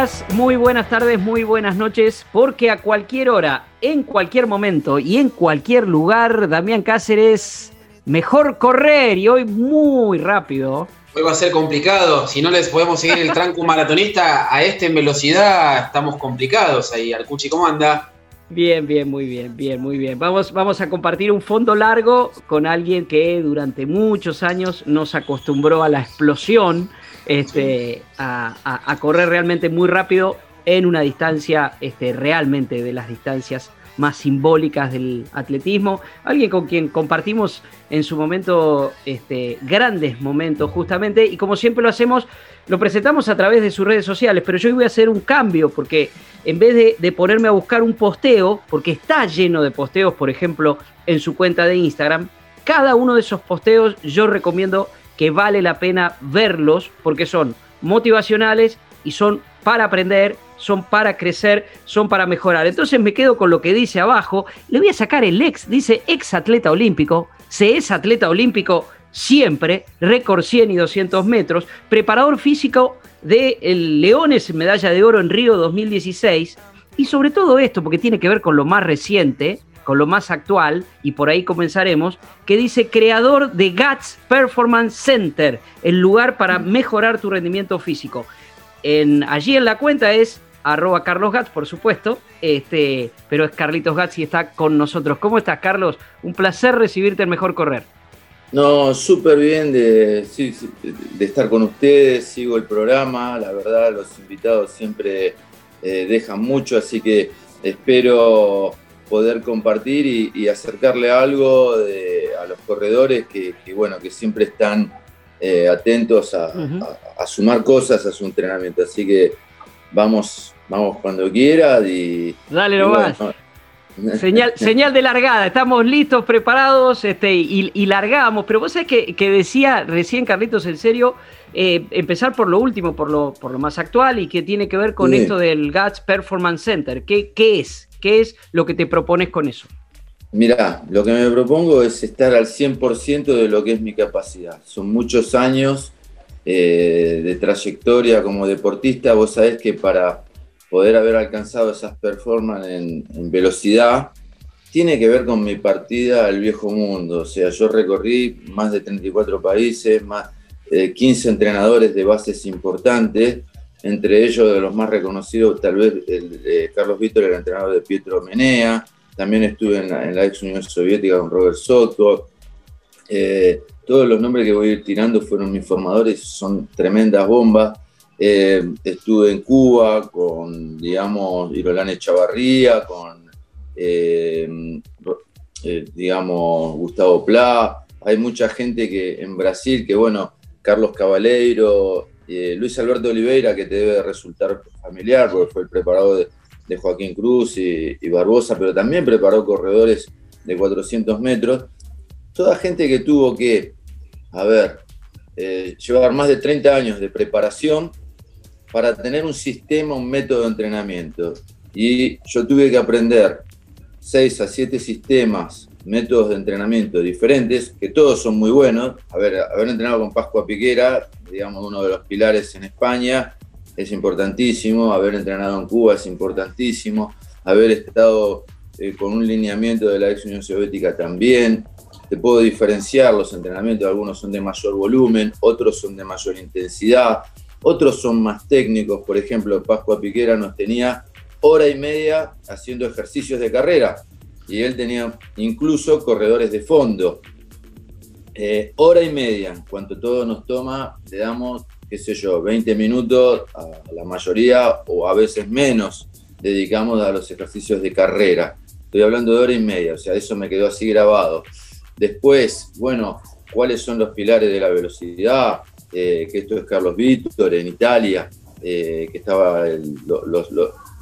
Días, muy buenas tardes, muy buenas noches, porque a cualquier hora, en cualquier momento y en cualquier lugar, Damián Cáceres, mejor correr y hoy muy rápido. Hoy va a ser complicado, si no les podemos seguir el tranco maratonista a este en velocidad, estamos complicados ahí. Arcuchi, ¿cómo anda? Bien, bien, muy bien, bien, muy bien. Vamos, vamos a compartir un fondo largo con alguien que durante muchos años nos acostumbró a la explosión este, a, correr realmente muy rápido en una distancia este, realmente de las distancias más simbólicas del atletismo, alguien con quien compartimos en su momento este, grandes momentos justamente y como siempre lo hacemos, lo presentamos a través de sus redes sociales, pero yo hoy voy a hacer un cambio porque en vez de, de ponerme a buscar un posteo, porque está lleno de posteos, por ejemplo, en su cuenta de Instagram, cada uno de esos posteos yo recomiendo que vale la pena verlos porque son motivacionales y son para aprender, son para crecer, son para mejorar. Entonces me quedo con lo que dice abajo. Le voy a sacar el ex, dice ex atleta olímpico, se es atleta olímpico siempre, récord 100 y 200 metros, preparador físico de Leones, medalla de oro en Río 2016. Y sobre todo esto, porque tiene que ver con lo más reciente, con lo más actual, y por ahí comenzaremos, que dice creador de GATS Performance Center, el lugar para mejorar tu rendimiento físico. En, allí en la cuenta es arroba Carlos Gats, por supuesto, este, pero es Carlitos Gats y está con nosotros. ¿Cómo estás, Carlos? Un placer recibirte en Mejor Correr. No, súper bien de, de, estar con ustedes, sigo el programa, la verdad los invitados siempre eh, dejan mucho, así que espero poder compartir y, acercarle algo a los corredores que, bueno, que siempre están eh, atentos a, sumar cosas a su entrenamiento. Así que vamos, vamos cuando quieras y. Dale nomás. Señal, señal de largada, estamos listos, preparados este, y, largamos. Pero vos sabés que, que decía recién Carlitos, en serio, eh, empezar por lo último, por lo, por lo más actual y que tiene que ver con esto del GATS Performance Center. ¿Qué, ¿Qué es? ¿Qué es lo que te propones con eso? Mirá, lo que me propongo es estar al 100% de lo que es mi capacidad. Son muchos años eh, de trayectoria como deportista. Vos sabés que para poder haber alcanzado esas performances en, velocidad, tiene que ver con mi partida al viejo mundo. O sea, yo recorrí más de 34 países, más de 15 entrenadores de bases importantes entre ellos de los más reconocidos, tal vez eh, Carlos Víctor, el entrenador de Pietro Menea, también estuve en la, ex Unión Soviética con Robert Soto. Eh, todos los nombres que voy a ir tirando fueron mis formadores, son tremendas bombas. Eh, estuve en Cuba con, digamos, Irolane Chavarría, con, digamos, Gustavo Pla. Hay mucha gente que en Brasil, que bueno, Carlos Cabaleiro, eh, Luis Alberto Oliveira, que te debe resultar familiar, porque fue el preparador de, Joaquín Cruz y, Barbosa, pero también preparó corredores de 400 metros. Toda gente que tuvo que, a ver, eh, llevar más de 30 años de preparación para tener un sistema, un método de entrenamiento. Y yo tuve que aprender 6 a 7 sistemas, métodos de entrenamiento diferentes, que todos son muy buenos. Haber entrenado con Pascua Piquera digamos, uno de los pilares en España, es importantísimo, haber entrenado en Cuba es importantísimo, haber estado eh, con un lineamiento de la ex Unión Soviética también. Te puedo diferenciar los entrenamientos, algunos son de mayor volumen, otros son de mayor intensidad, otros son más técnicos. Por ejemplo, Pascua Piquera nos tenía hora y media haciendo ejercicios de carrera y él tenía incluso corredores de fondo. Eh, hora y media, en cuanto todo nos toma, le damos, qué sé yo, 20 minutos a la mayoría o a veces menos dedicamos a los ejercicios de carrera. Estoy hablando de hora y media, o sea, eso me quedó así grabado. Después, bueno, ¿cuáles son los pilares de la velocidad? Eh, que esto es Carlos Víctor en Italia, eh, que estaba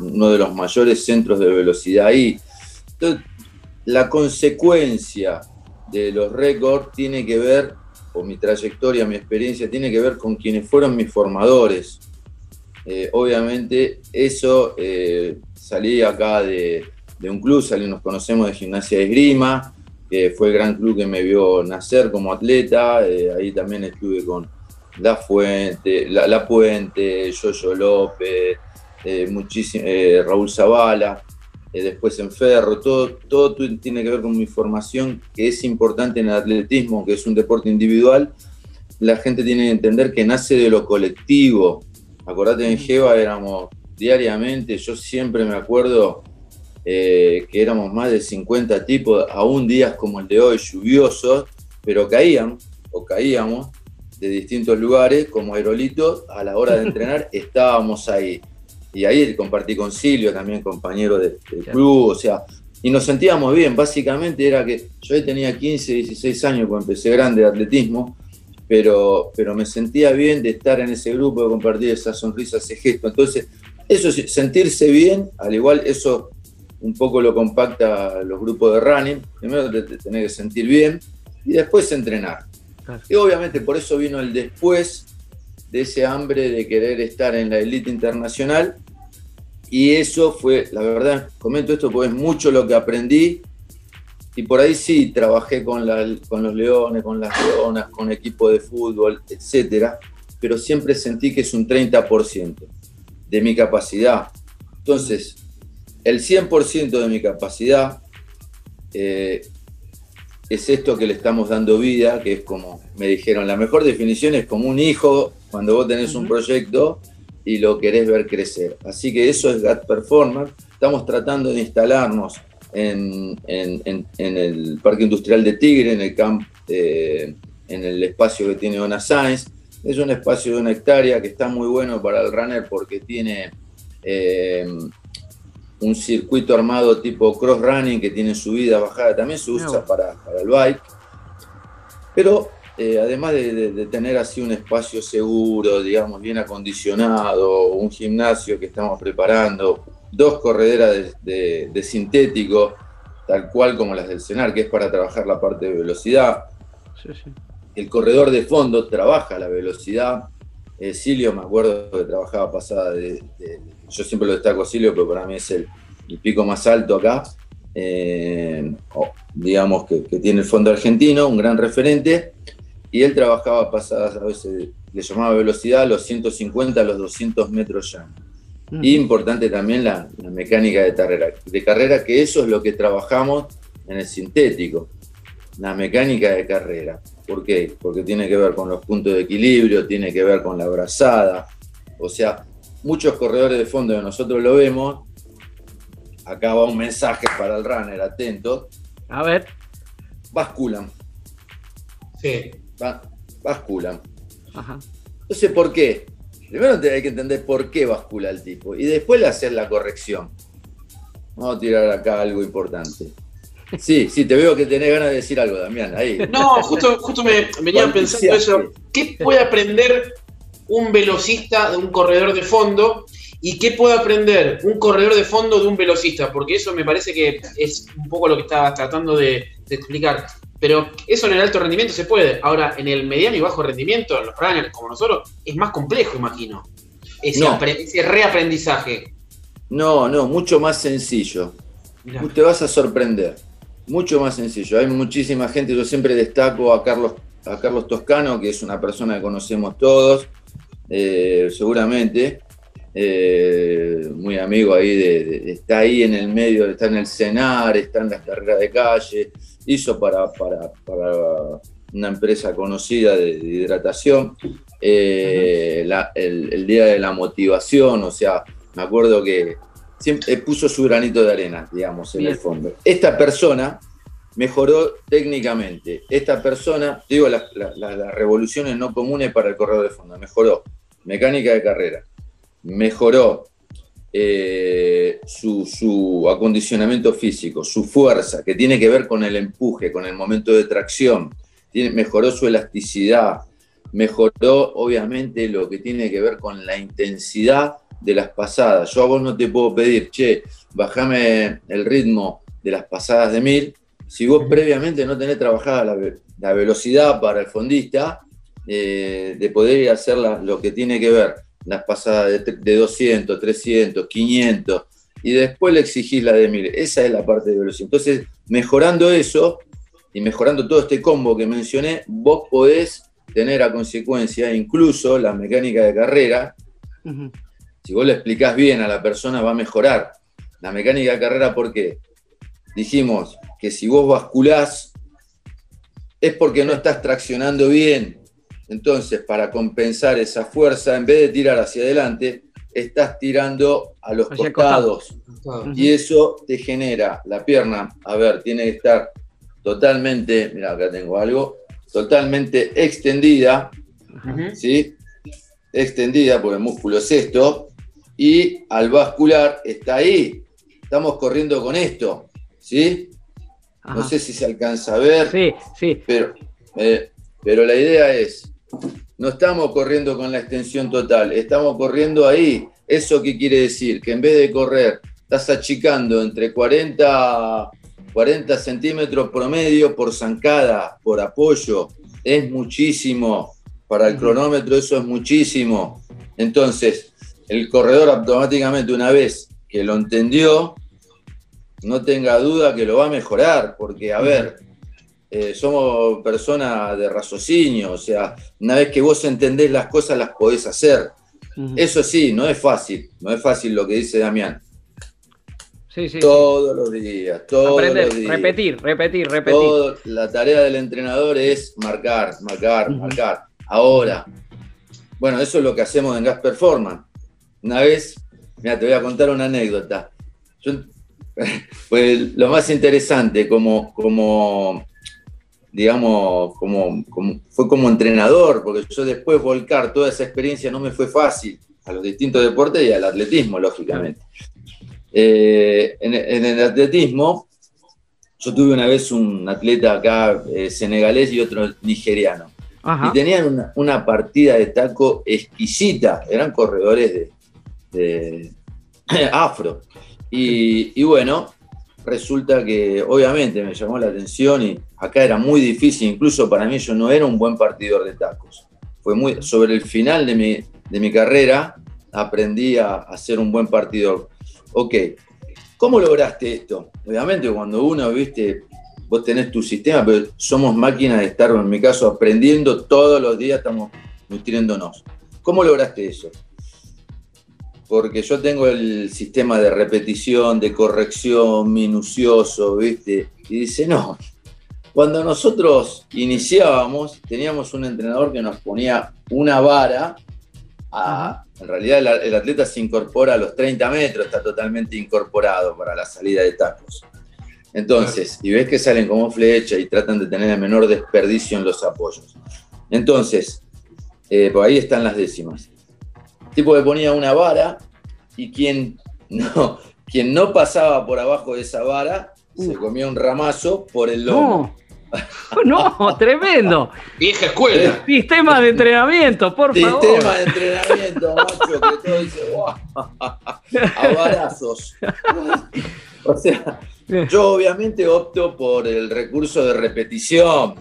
uno de los mayores centros de velocidad ahí. Entonces, la consecuencia de los récords tiene que ver, o mi trayectoria, mi experiencia, tiene que ver con quienes fueron mis formadores. Eh, obviamente eso eh, salí acá de, un club, salí, nos conocemos de Gimnasia de Esgrima, que fue el gran club que me vio nacer como atleta, eh, ahí también estuve con La Fuente, La, Puente, Yoyo López, muchísimo, Raúl Zavala, después en Ferro, todo, todo tiene que ver con mi formación, que es importante en el atletismo, que es un deporte individual. La gente tiene que entender que nace de lo colectivo. Acordate, en Jeva éramos diariamente, yo siempre me acuerdo eh, que éramos más de 50 tipos, aún días como el de hoy, lluviosos, pero caían o caíamos de distintos lugares como aerolitos, a la hora de entrenar estábamos ahí y ahí compartí con Silvio, también compañero del club, o sea, y nos sentíamos bien. Básicamente era que yo tenía 15, 16 años cuando empecé grande de atletismo, pero, pero me sentía bien de estar en ese grupo, de compartir esa sonrisa, ese gesto. Entonces, eso, sentirse bien, al igual eso un poco lo compacta los grupos de running. Primero te, tenés que sentir bien y después entrenar. Y obviamente por eso vino el después, de ese hambre de querer estar en la élite internacional. Y eso fue, la verdad, comento esto porque es mucho lo que aprendí. Y por ahí sí, trabajé con, con los leones, con las leonas, con equipo de fútbol, etcétera, pero siempre sentí que es un 30% de mi capacidad. Entonces, el 100% de mi capacidad eh, es esto que le estamos dando vida, que es como me dijeron, la mejor definición es como un hijo cuando vos tenés un proyecto y lo querés ver crecer. Así que eso es GAT Performance. Estamos tratando de instalarnos en, el Parque Industrial de Tigre, en el camp, eh, en el espacio que tiene Ona Science. Es un espacio de una hectárea que está muy bueno para el runner porque tiene eh, un circuito armado tipo cross running que tiene subida, bajada. También se usa para, para el bike. Pero eh, además de, tener así un espacio seguro, digamos, bien acondicionado, un gimnasio que estamos preparando, dos correderas de, sintético, tal cual como las del CENAR, que es para trabajar la parte de velocidad. El corredor de fondo trabaja la velocidad. Eh, Silio, me acuerdo que trabajaba pasada de, yo siempre lo destaco Silio, pero para mí es el, pico más alto acá. Eh, digamos que, que, tiene el fondo argentino, un gran referente y él trabajaba pasadas, a veces le llamaba velocidad, los 150 a los 200 metros ya. Y importante también la, mecánica de carrera, de carrera, que eso es lo que trabajamos en el sintético, la mecánica de carrera. ¿Por qué? Porque tiene que ver con los puntos de equilibrio, tiene que ver con la brazada. O sea, muchos corredores de fondo que nosotros lo vemos, acá va un mensaje para el runner, atento. A ver. Basculan. Sí basculan. Entonces, ¿por qué? Primero hay que entender por qué bascula el tipo y después le hacer la corrección. Vamos a tirar acá algo importante. Sí, sí, te veo que tenés ganas de decir algo, Damián. Ahí. No, justo, justo me venía pensando eso. ¿Qué puede aprender un velocista de un corredor de fondo y qué puede aprender un corredor de fondo de un velocista? Porque eso me parece que es un poco lo que estaba tratando de explicar. Pero eso en el alto rendimiento se puede. Ahora, en el mediano y bajo rendimiento, los runners como nosotros, es más complejo, imagino. Ese, reaprendizaje. No, no, mucho más sencillo. Te vas a sorprender. Mucho más sencillo. Hay muchísima gente, yo siempre destaco a Carlos, a Carlos Toscano, que es una persona que conocemos todos, eh, seguramente. Eh, muy amigo ahí, de, está ahí en el medio, está en el cenar, está en las carreras de calle, hizo para, para, una empresa conocida de, hidratación, eh, el, día de la motivación, o sea, me acuerdo que siempre puso su granito de arena, digamos, en el fondo. Esta persona mejoró técnicamente. Esta persona, digo las, revoluciones no comunes para el corredor de fondo, mejoró mecánica de carrera, mejoró eh, su, acondicionamiento físico, su fuerza, que tiene que ver con el empuje, con el momento de tracción, mejoró su elasticidad, mejoró obviamente lo que tiene que ver con la intensidad de las pasadas. Yo a vos no te puedo pedir, che, bajame el ritmo de las pasadas de mil, si vos previamente no tenés trabajada la, velocidad para el fondista, eh, de poder hacer lo que tiene que ver las pasadas de, de, 200, 300, 500, y después le exigís la de 1000. Esa es la parte de velocidad. Entonces, mejorando eso y mejorando todo este combo que mencioné, vos podés tener a consecuencia incluso la mecánica de carrera. Si vos le explicás bien a la persona, va a mejorar. La mecánica de carrera, ¿por qué? Dijimos que si vos basculás, es porque no estás traccionando bien. Entonces, para compensar esa fuerza, en vez de tirar hacia adelante, estás tirando a los costados. Y eso te genera la pierna, a ver, tiene que estar totalmente, mira, acá tengo algo, totalmente extendida, ¿sí? Extendida, porque el músculo es esto, y al bascular está ahí. Estamos corriendo con esto, ¿sí? No sé si se alcanza a ver. Sí, sí. Pero, eh, pero la idea es, no estamos corriendo con la extensión total, estamos corriendo ahí. ¿Eso qué quiere decir? Que en vez de correr, estás achicando entre 40, 40 centímetros promedio por zancada, por apoyo. Es muchísimo. Para el cronómetro eso es muchísimo. Entonces, el corredor automáticamente una vez que lo entendió, no tenga duda que lo va a mejorar, porque, a ver, eh, somos personas de raciocinio, o sea, una vez que vos entendés las cosas, las podés hacer. Eso sí, no es fácil, no es fácil lo que dice Damián. Sí, sí, todos los días, todos los días. Repetir, repetir, repetir. la tarea del entrenador es marcar, marcar, marcar. Ahora, bueno, eso es lo que hacemos en Gas Performance. Una vez, mira, te voy a contar una anécdota. Yo pues lo más interesante, como, como digamos, como, fue como entrenador, porque yo después volcar toda esa experiencia no me fue fácil a los distintos deportes y al atletismo, lógicamente. Eh, en, el atletismo, yo tuve una vez un atleta acá eh, senegalés y otro nigeriano. Y tenían una, partida de taco exquisita, eran corredores de afro. Y, bueno, resulta que obviamente me llamó la atención y acá era muy difícil, incluso para mí yo no era un buen partidor de tacos. Fue sobre el final de mi, de mi carrera aprendí a, a ser un buen partidor. Ok, ¿cómo lograste esto? Obviamente cuando uno, viste, vos tenés tu sistema, pero somos máquinas de estar, en mi caso, aprendiendo todos los días, estamos nutriéndonos. ¿Cómo lograste eso? porque yo tengo el sistema de repetición, de corrección minucioso, ¿viste? Y dice, no, cuando nosotros iniciábamos, teníamos un entrenador que nos ponía una vara, en realidad el, atleta se incorpora a los 30 metros, está totalmente incorporado para la salida de tacos. Entonces, y ves que salen como flecha y tratan de tener el menor desperdicio en los apoyos. Entonces, eh, por ahí están las décimas tipo que ponía una vara y quien no, quien no pasaba por abajo de esa vara se comía un ramazo por el lomo. No, no tremendo. Vieja escuela. Sistema de entrenamiento, por favor. Sistema de entrenamiento, macho, que todo dice, wow, a varazos. O sea, yo obviamente opto por el recurso de repetición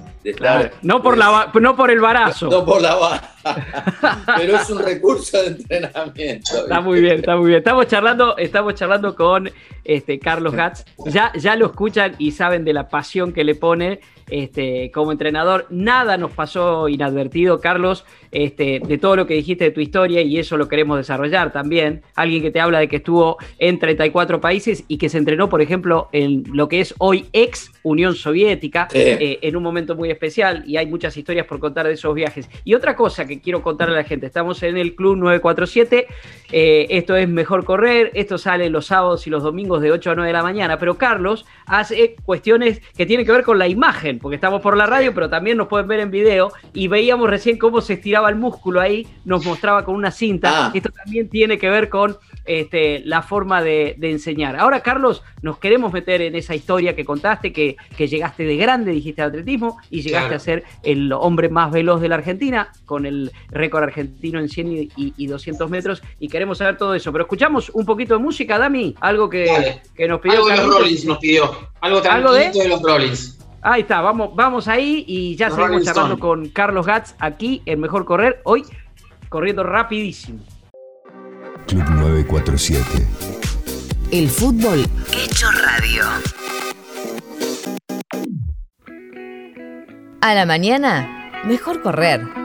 no, por la, no por el barazo. No, por la vara. Pero es un recurso de entrenamiento. Está muy bien, está muy bien. Estamos charlando, estamos charlando con este, Carlos Gatz. Ya, ya lo escuchan y saben de la pasión que le pone este, como entrenador. Nada nos pasó inadvertido, Carlos, este, de todo lo que dijiste de tu historia y eso lo queremos desarrollar también. Alguien que te habla de que estuvo en 34 países y que se entrenó, por ejemplo, en lo que es hoy ex Unión Soviética eh, en un momento muy especial y hay muchas historias por contar de esos viajes. Y otra cosa que quiero contarle a la gente, estamos en el Club 947, eh, esto es Mejor Correr, esto sale los sábados y los domingos de 8 a 9 de la mañana, pero Carlos hace cuestiones que tienen que ver con la imagen, porque estamos por la radio, pero también nos pueden ver en video y veíamos recién cómo se estiraba el músculo ahí, nos mostraba con una cinta, ah. esto también tiene que ver con este, la forma de, enseñar. Ahora, Carlos, nos queremos meter en esa historia que contaste, que, llegaste de grande, dijiste atletismo, y llegaste a ser el hombre más veloz de la Argentina, con el récord argentino en 100 y, 200 metros, y queremos saber todo eso. Pero escuchamos un poquito de música, Dami, algo que, nos pidió. Algo de los Rollins nos pidió, algo ¿Algo de? de los Rollins. Ahí está, vamos, vamos ahí y ya seguimos charlando con Carlos Gatz aquí en Mejor Correr, hoy corriendo rapidísimo. Club 947. El fútbol hecho radio. A la mañana, mejor correr.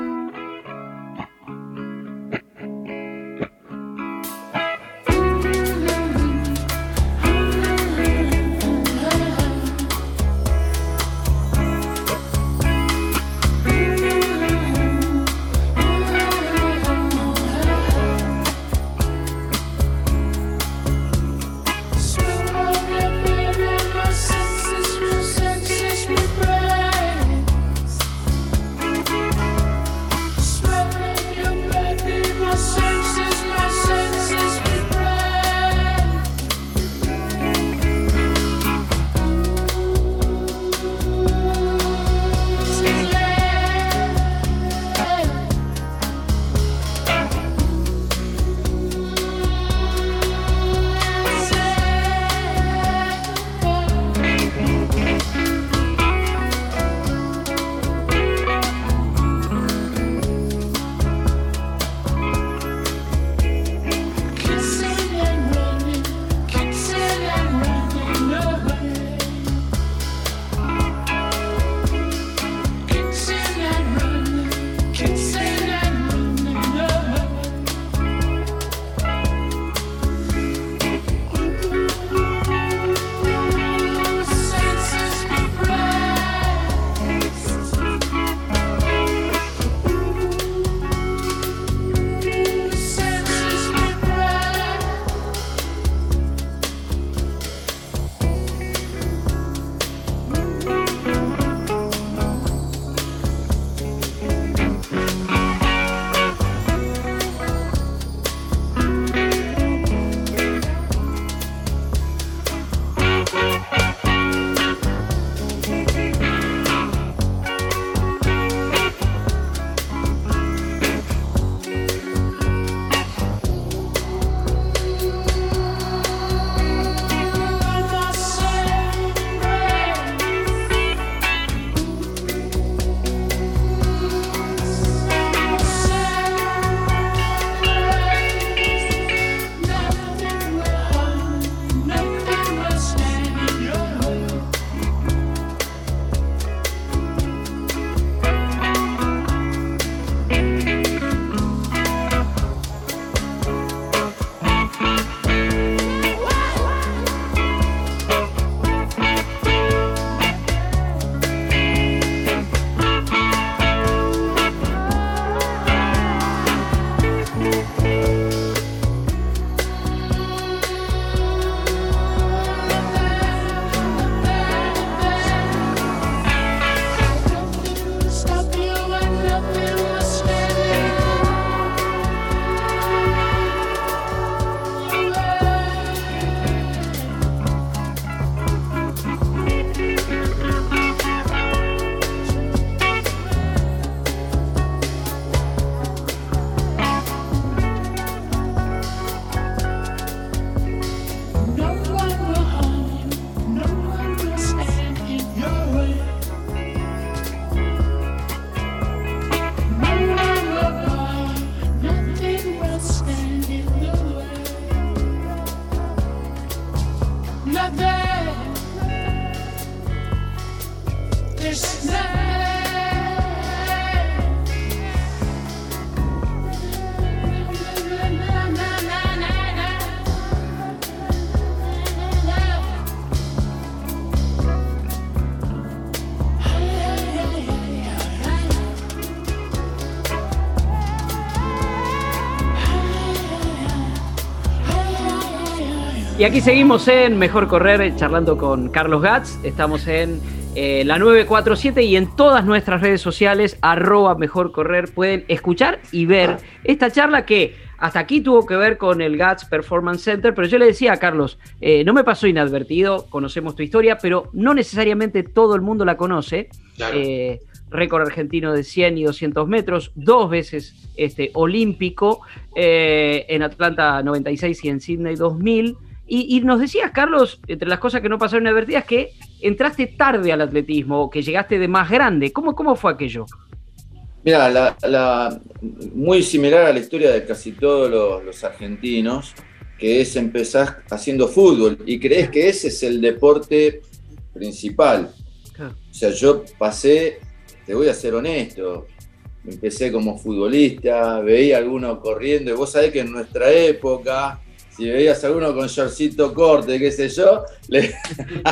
Y aquí seguimos en Mejor Correr, charlando con Carlos Gatz. Estamos en eh, la 947 y en todas nuestras redes sociales, arroba Mejor Correr, pueden escuchar y ver esta charla que hasta aquí tuvo que ver con el GATS Performance Center, pero yo le decía a Carlos, eh, no me pasó inadvertido, conocemos tu historia, pero no necesariamente todo el mundo la conoce. Eh, récord argentino de 100 y 200 metros, dos veces este, olímpico, en Atlanta 96 y en Sydney 2000. Y, nos decías, Carlos, entre las cosas que no pasaron inadvertidas, que entraste tarde al atletismo, que llegaste de más grande. ¿Cómo, cómo fue aquello? Mira, la, muy similar a la historia de casi todos los, argentinos, que es empezar haciendo fútbol y crees que ese es el deporte principal. O sea, yo pasé, te voy a ser honesto, empecé como futbolista, veía a algunos corriendo, y vos sabés que en nuestra época si veías a alguno con shortcito corte, qué sé yo, le...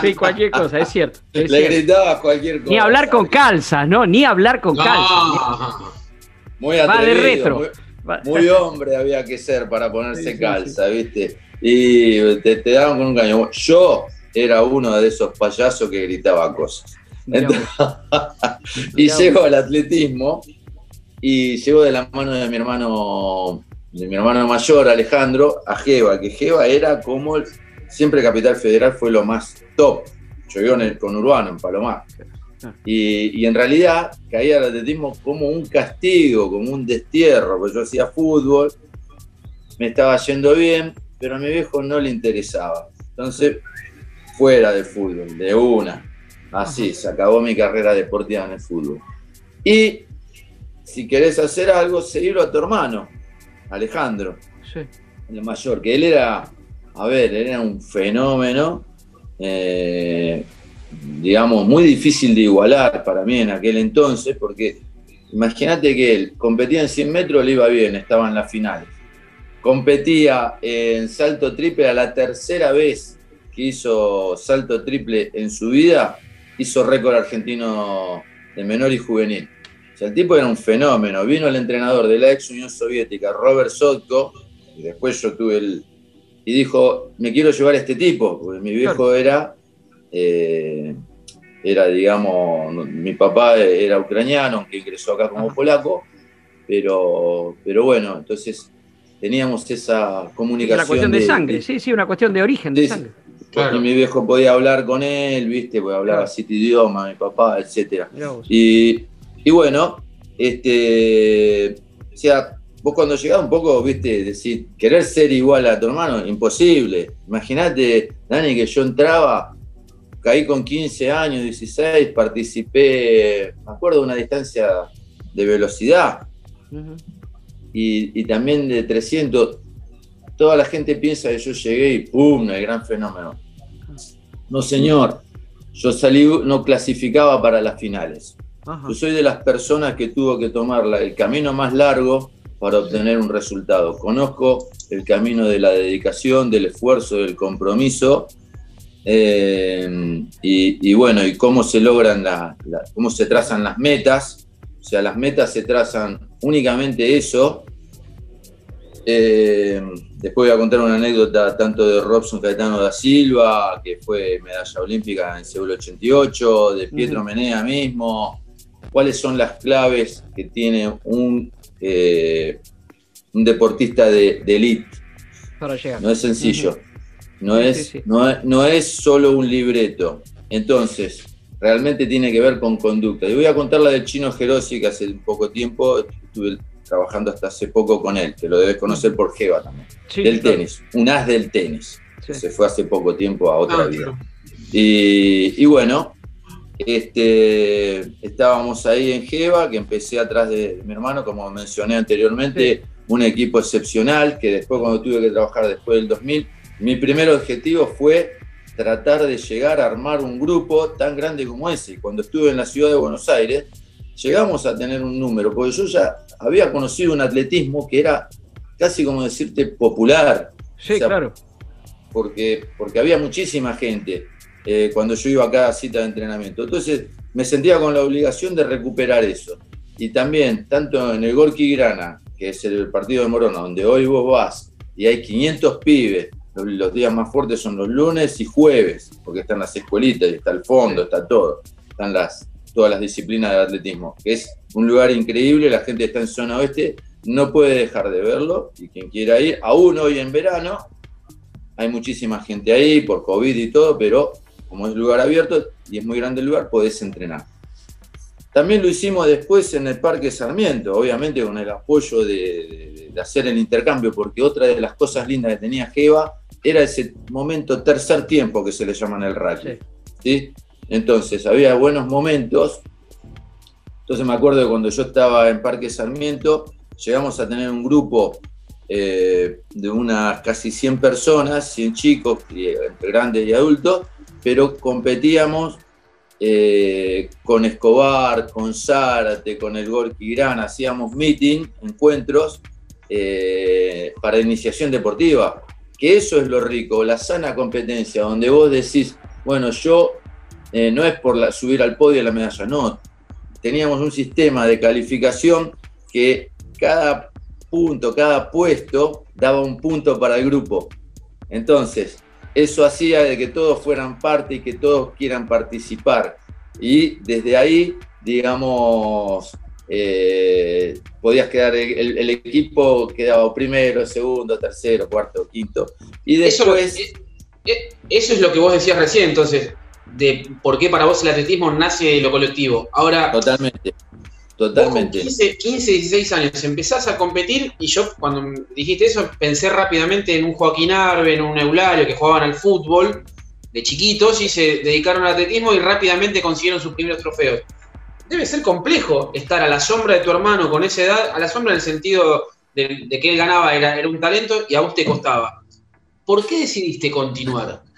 Sí, cualquier cosa, es cierto. le gritabas cualquier cosa. Ni hablar con calzas, ¿no? Ni hablar con calzas. Muy atrevido, retro. Muy, hombre había que ser para ponerse calza, ¿viste? Y te, daban con un caño. Yo era uno de esos payasos que gritaba cosas. y llego al atletismo y llego de la mano de mi hermano de mi hermano mayor, Alejandro, a Jeva, que Jeva era como, siempre Capital Federal fue lo más top. Yo vivo en el conurbano, en Palomar. Y, en realidad caía el atletismo como un castigo, como un destierro, porque yo hacía fútbol, me estaba yendo bien, pero a mi viejo no le interesaba. Entonces, fuera de fútbol, de una. Así, se acabó mi carrera deportiva en el fútbol. Y si querés hacer algo, seguirlo a tu hermano. Alejandro, el mayor, que él era, a ver, era un fenómeno, eh, digamos, muy difícil de igualar para mí en aquel entonces, porque imagínate que él competía en 100 metros, le iba bien, estaba en las finales. Competía en salto triple a la tercera vez que hizo salto triple en su vida, hizo récord argentino de menor y juvenil el tipo era un fenómeno. Vino el entrenador de la ex Unión Soviética, Robert Sotko, y después yo tuve el. Y dijo: Me quiero llevar a este tipo, porque mi viejo era. Eh, era, digamos, mi papá era ucraniano, aunque ingresó acá como polaco, pero, pero bueno, entonces teníamos esa comunicación. Una cuestión de, sangre, sí, sí, una cuestión de origen de, sangre. Claro. mi viejo podía hablar con él, viste, porque hablaba siete idiomas, mi papá, etc. Y, y bueno, este, o sea, vos cuando llegás un poco, viste, decir, querer ser igual a tu hermano, imposible. Imagínate, Dani, que yo entraba, caí con 15 años, 16, participé, me acuerdo de una distancia de velocidad y, también de 300. Toda la gente piensa que yo llegué y ¡pum! el gran fenómeno. No, señor, yo salí, no clasificaba para las finales. Yo soy de las personas que tuvo que tomar el camino más largo para obtener un resultado. Conozco el camino de la dedicación, del esfuerzo, del compromiso eh, y, bueno, y cómo se logran, cómo se trazan las metas. O sea, las metas se trazan únicamente eso. Eh, después voy a contar una anécdota tanto de Robson Caetano da Silva, que fue medalla olímpica en Seúl 88, de Pietro Menea mismo, cuáles son las claves que tiene un, eh, un deportista de, de elite. Para llegar. No es sencillo. no, es, No, es solo un libreto. Entonces, realmente tiene que ver con conducta. Y voy a contar la del chino Gerosi, que hace poco tiempo estuve trabajando hasta hace poco con él, que lo debes conocer por Jeva también. del tenis, un as del tenis. Se fue hace poco tiempo a otra ah, vida. Y, y, bueno, este, estábamos ahí en Jeva, que empecé atrás de mi hermano, como mencioné anteriormente, un equipo excepcional, que después cuando tuve que trabajar después del 2000, mi primer objetivo fue tratar de llegar a armar un grupo tan grande como ese. Cuando estuve en la ciudad de Buenos Aires, llegamos a tener un número, porque yo ya había conocido un atletismo que era casi como decirte popular. Sí, claro. Porque, porque había muchísima gente. Eh, cuando yo iba a cada cita de entrenamiento. Entonces me sentía con la obligación de recuperar eso. Y también, tanto en el Gorky Grana, que es el partido de Morona, donde hoy vos vas y hay 500 pibes los días más fuertes son los lunes y jueves, porque están las escuelitas y está el fondo, está todo. Están las, todas las disciplinas del atletismo, que es un lugar increíble, la gente está en zona oeste, no puede dejar de verlo y quien quiera ir, aún hoy en verano, hay muchísima gente ahí por COVID y todo, pero como es lugar abierto y es muy grande el lugar, podés entrenar. También lo hicimos después en el Parque Sarmiento, obviamente con el apoyo de, hacer el intercambio, porque otra de las cosas lindas que tenía Jeva era ese momento tercer tiempo que se le llama en el rally. Sí. Entonces, había buenos momentos. Entonces me acuerdo que cuando yo estaba en Parque Sarmiento, llegamos a tener un grupo eh, de unas casi 100 personas, 100 chicos, entre grandes y adultos, pero competíamos eh, con Escobar, con Zárate, con el Gorky Gran, hacíamos meeting, encuentros eh, para iniciación deportiva. Que eso es lo rico, la sana competencia, donde vos decís, bueno, yo eh, no es por subir al podio la medalla, no. Teníamos un sistema de calificación que cada punto, cada puesto daba un punto para el grupo. Entonces, eso hacía de que todos fueran parte y que todos quieran participar. Y desde ahí, digamos, eh, podías quedar, el, equipo quedaba primero, segundo, tercero, cuarto, quinto. Y después... Eso, eso es lo que vos decías recién, entonces, de por qué para vos el atletismo nace de lo colectivo. Ahora... Totalmente. Totalmente. 15, 15, 16 años, empezás a competir y yo cuando dijiste eso pensé rápidamente en un Joaquín Arbe, en un Eulario que jugaban al fútbol de chiquitos y se dedicaron al atletismo y rápidamente consiguieron sus primeros trofeos. Debe ser complejo estar a la sombra de tu hermano con esa edad, a la sombra en el sentido de, que él ganaba, era, era, un talento y a vos te costaba. ¿Por qué decidiste continuar?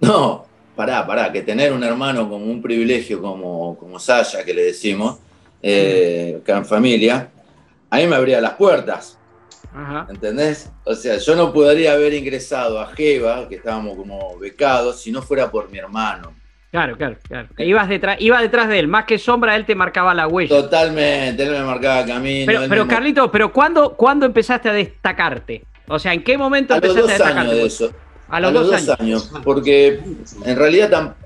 No, pará, pará, que tener un hermano como un privilegio como, como Saya, que le decimos, eh, en familia, a mí me abría las puertas. ¿Entendés? O sea, yo no podría haber ingresado a Jeva, que estábamos como becados, si no fuera por mi hermano. Claro, claro, claro. ibas detrás, iba detrás de él, más que sombra, él te marcaba la huella. Totalmente, él me marcaba camino. Pero, pero Carlito, pero ¿cuándo, ¿cuándo empezaste a destacarte? O sea, ¿en qué momento empezaste a destacarte? Años de eso. A los, dos, años. Porque en realidad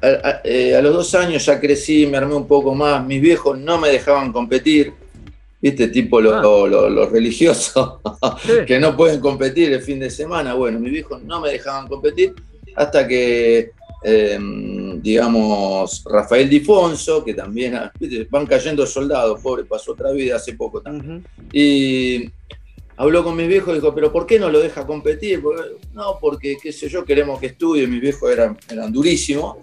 eh, a, los dos años ya crecí, me armé un poco más. Mis viejos no me dejaban competir. ¿Viste? Tipo los ah. religiosos que no pueden competir el fin de semana. Bueno, mis viejos no me dejaban competir hasta que, em, digamos, Rafael Difonso, que también van cayendo soldados, pobre, pasó otra vida hace poco también. Y habló con mis viejos y dijo, pero ¿por qué no lo deja competir? no, porque, qué sé yo, queremos que estudie, mis viejos eran, eran durísimos.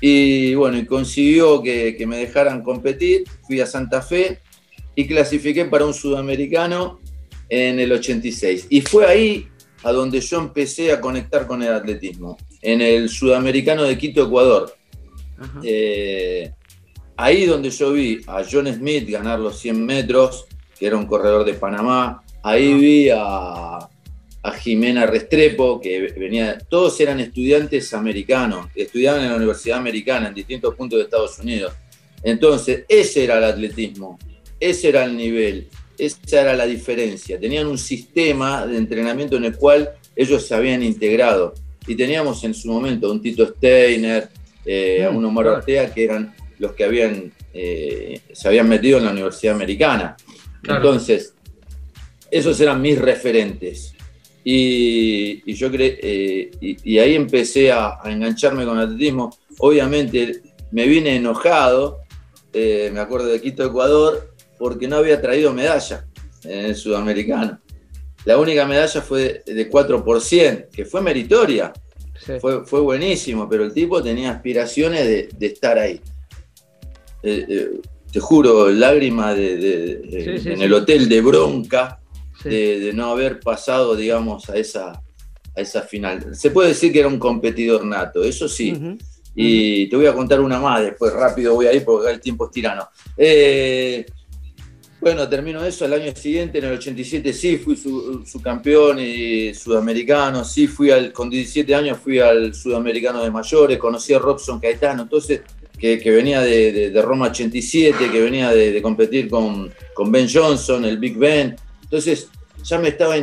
Y bueno, y consiguió que, me dejaran competir, fui a Santa Fe y clasifiqué para un sudamericano en el 86. Y fue ahí a donde yo empecé a conectar con el atletismo, en el sudamericano de Quito, Ecuador. Eh, ahí donde yo vi a John Smith ganar los 100 metros, que era un corredor de Panamá, Ahí vi a, Jimena Restrepo, que venía, todos eran estudiantes americanos, estudiaban en la Universidad Americana en distintos puntos de Estados Unidos. Entonces, ese era el atletismo, ese era el nivel, esa era la diferencia. Tenían un sistema de entrenamiento en el cual ellos se habían integrado. Y teníamos en su momento un Tito Steiner, eh, a un Omar Ortega, que eran los que habían, eh, se habían metido en la Universidad Americana. Entonces, esos eran mis referentes. Y, yo creo, eh, y, ahí empecé a, engancharme con el atletismo. Obviamente me vine enojado, eh, me acuerdo de Quito, Ecuador, porque no había traído medalla en el sudamericano. La única medalla fue de 4 que fue meritoria. Fue, fue buenísimo, pero el tipo tenía aspiraciones de, estar ahí. Eh, te juro, lágrimas de, en el hotel de bronca de, no haber pasado, digamos, a esa, a esa final. Se puede decir que era un competidor nato, eso sí. Y te voy a contar una más, después rápido voy a ir porque el tiempo es tirano. Eh, bueno, termino eso, el año siguiente, en el 87, sí fui su, campeón y sudamericano, sí fui al, con 17 años fui al sudamericano de mayores, conocí a Robson Caetano, entonces, que, venía de, Roma 87, que venía de, competir con, con Ben Johnson, el Big Ben, entonces ya me estaba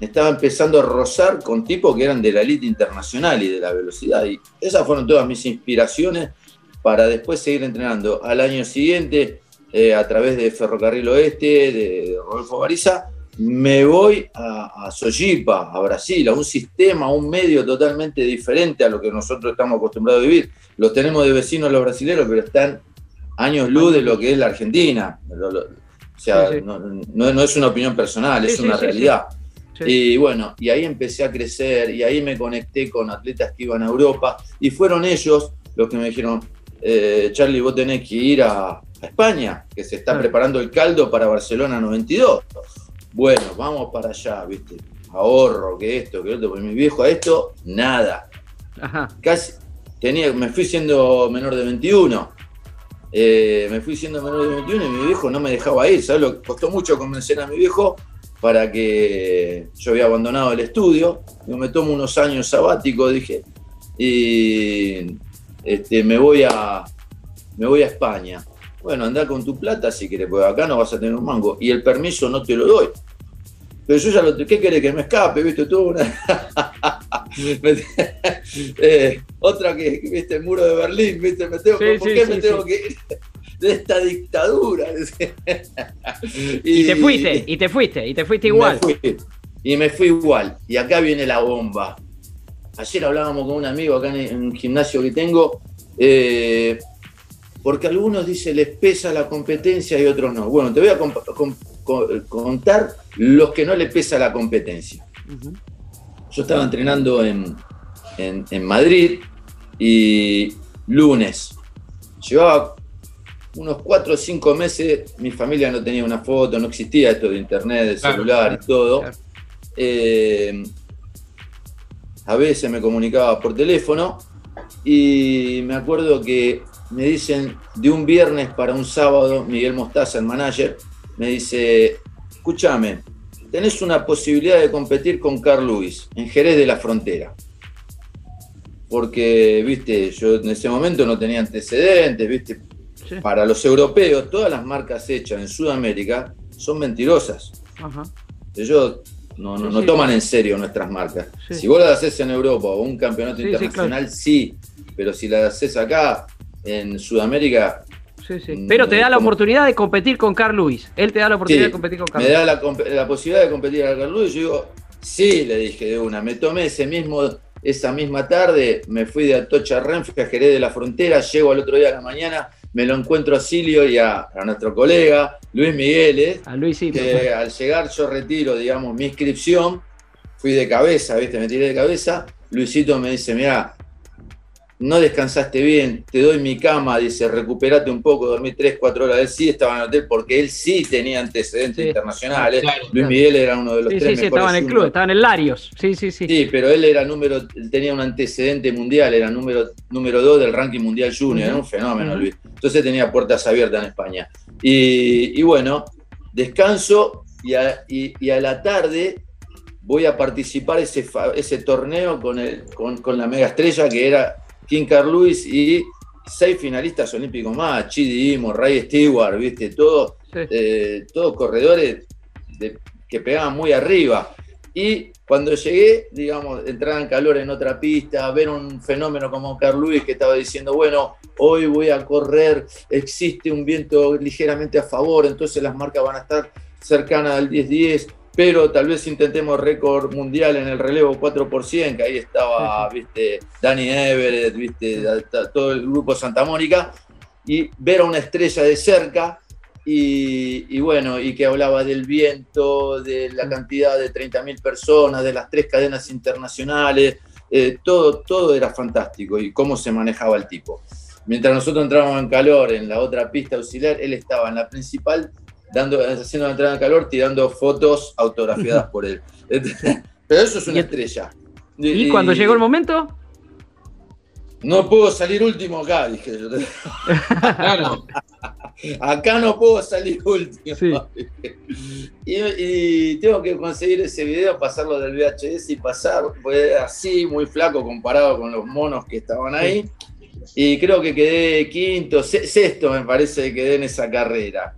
estaba empezando a rozar con tipos que eran de la élite internacional y de la velocidad. Y esas fueron todas mis inspiraciones para después seguir entrenando. Al año siguiente, eh, a través de Ferrocarril Oeste, de, Rodolfo Bariza, me voy a, a Sojipa, a Brasil, a un sistema, a un medio totalmente diferente a lo que nosotros estamos acostumbrados a vivir. Los tenemos de vecinos los brasileños, pero están años luz de lo que es la Argentina. Sea, No, es una opinión personal, es una realidad. Y bueno, y ahí empecé a crecer y ahí me conecté con atletas que iban a Europa y fueron ellos los que me dijeron, eh, Charlie, vos tenés que ir a, España, que se está preparando el caldo para Barcelona 92. Bueno, vamos para allá, ¿viste? Ahorro, que esto, que otro, porque mi viejo a esto, nada. Casi, tenía, me fui siendo menor de 21. Eh, me fui siendo menor de 21 y mi viejo no me dejaba ir. ¿Sabes lo que costó mucho convencer a mi viejo para que yo había abandonado el estudio? Yo me tomo unos años sabáticos, dije, y este, me, voy a, me voy a España. Bueno, anda con tu plata si quieres, porque acá no vas a tener un mango. Y el permiso no te lo doy. Pero yo ya lo ¿qué querés que me escape? ¿Viste? Tuvo una. Eh, otra que, ¿viste? El muro de Berlín, ¿viste? Me tengo, ¿Por qué me tengo que ir de esta dictadura? y, te fuiste, y te fuiste, y te fuiste igual. y me fui igual. Y acá viene la bomba. Ayer hablábamos con un amigo acá en, un gimnasio que tengo. Eh, porque algunos dicen les pesa la competencia y otros no. Bueno, te voy a contar los que no les pesa la competencia. Yo estaba entrenando en, Madrid y lunes. Llevaba unos cuatro o cinco meses, mi familia no tenía una foto, no existía esto de internet, de celular y todo. Eh, a veces me comunicaba por teléfono y me acuerdo que me dicen de un viernes para un sábado, Miguel Mostaza, el manager, me dice, escúchame, tenés una posibilidad de competir con Carl Lewis en Jerez de la Frontera. Porque, viste, yo en ese momento no tenía antecedentes, viste, para los europeos todas las marcas hechas en Sudamérica son mentirosas. Ellos no, no, toman en serio nuestras marcas. Si vos las haces en Europa o un campeonato internacional, sí, pero si las haces acá, en Sudamérica, Sí, sí. Mm, Pero te da la oportunidad de competir con Carl Lewis. Él te da la oportunidad de competir con Carl Me da la, posibilidad de competir con Carl Lewis. Yo digo, sí, le dije de una. Me tomé ese mismo, esa misma tarde, me fui de Atocha Renfe a Jerez de la Frontera. Llego al otro día de la mañana, me lo encuentro a Silio y a, nuestro colega Luis Miguel. ¿eh? A Luis, sí, que al llegar yo retiro, digamos, mi inscripción. Fui de cabeza, ¿viste? Me tiré de cabeza. Luisito me dice, mira, no descansaste bien, te doy mi cama, dice, recuperate un poco, dormí 3, 4 horas. Él sí estaba en el hotel porque él sí tenía antecedentes internacionales. Luis Miguel era uno de los sí, tres sí, sí, estaba en el club, estaba en el Larios. Sí, sí, sí. Sí, pero él era número, tenía un antecedente mundial, era número, número 2 del ranking mundial junior, era un fenómeno, Luis. Entonces tenía puertas abiertas en España. Y, bueno, descanso y a, la tarde voy a participar ese, ese torneo con, el, con, con la mega estrella que era King Carl Lewis y seis finalistas olímpicos más, Chidi Imo, Ray Stewart, viste, todos eh, corredores que pegaban muy arriba. Y cuando llegué, digamos, entrar en calor en otra pista, ver un fenómeno como Carl Lewis que estaba diciendo, bueno, hoy voy a correr, existe un viento ligeramente a favor, entonces las marcas van a estar cercanas al 10-10 pero tal vez intentemos récord mundial en el relevo 4%, que ahí estaba, viste, Danny Everett, viste, todo el grupo Santa Mónica, y ver a una estrella de cerca, y, bueno, y que hablaba del viento, de la cantidad de 30.000 personas, de las tres cadenas internacionales, eh, todo, todo era fantástico, y cómo se manejaba el tipo. Mientras nosotros entrábamos en calor en la otra pista auxiliar, él estaba en la principal dando, haciendo una entrada en calor, tirando fotos autografiadas por él. Pero eso es una estrella. ¿Y, cuando llegó el momento? No puedo salir último acá, dije yo. Acá no puedo salir último. Y, tengo que conseguir ese video, pasarlo del VHS y pasar. Fue así, muy flaco comparado con los monos que estaban ahí. Y creo que quedé quinto, sexto me parece que quedé en esa carrera.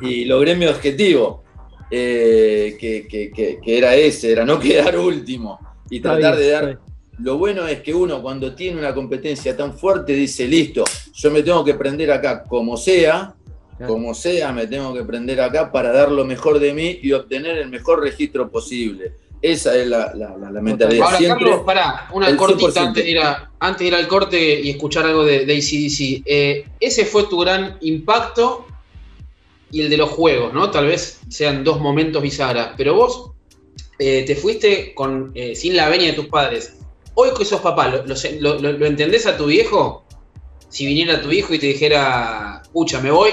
Y logré mi objetivo. eh, que, era ese, era no quedar último y tratar de dar... Lo bueno es que uno cuando tiene una competencia tan fuerte dice, listo, yo me tengo que prender acá como sea, como sea, me tengo que prender acá para dar lo mejor de mí y obtener el mejor registro posible. Esa es la, mentalidad. Ahora, Carlos, pará, una cortita antes de, ir antes de ir al corte y escuchar algo de, de ACDC. Eh, ese fue tu gran impacto y el de los juegos, ¿no? Tal vez sean dos momentos bisagra, pero vos eh, te fuiste con, eh, sin la venia de tus padres. Hoy que sos papá, ¿lo, lo, entendés a tu viejo? Si viniera tu hijo y te dijera, pucha, me voy.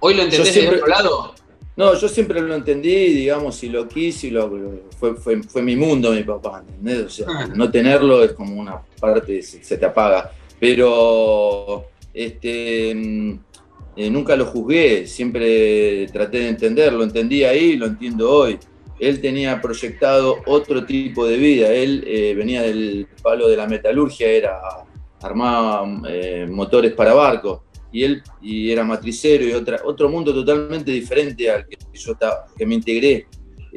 ¿Hoy lo entendés de otro lado? No, yo siempre lo entendí, digamos, y lo quise, y lo, fue, fue, mi mundo, mi papá, ¿entendés? O sea, ah. no tenerlo es como una parte, se, se te apaga. Pero, este, mm, eh, nunca lo juzgué, siempre traté de entenderlo, entendí ahí, lo entiendo hoy. Él tenía proyectado otro tipo de vida, él eh, venía del palo de la metalurgia, era armaba eh, motores para barcos y él y era matricero y otra, otro mundo totalmente diferente al que yo que me integré,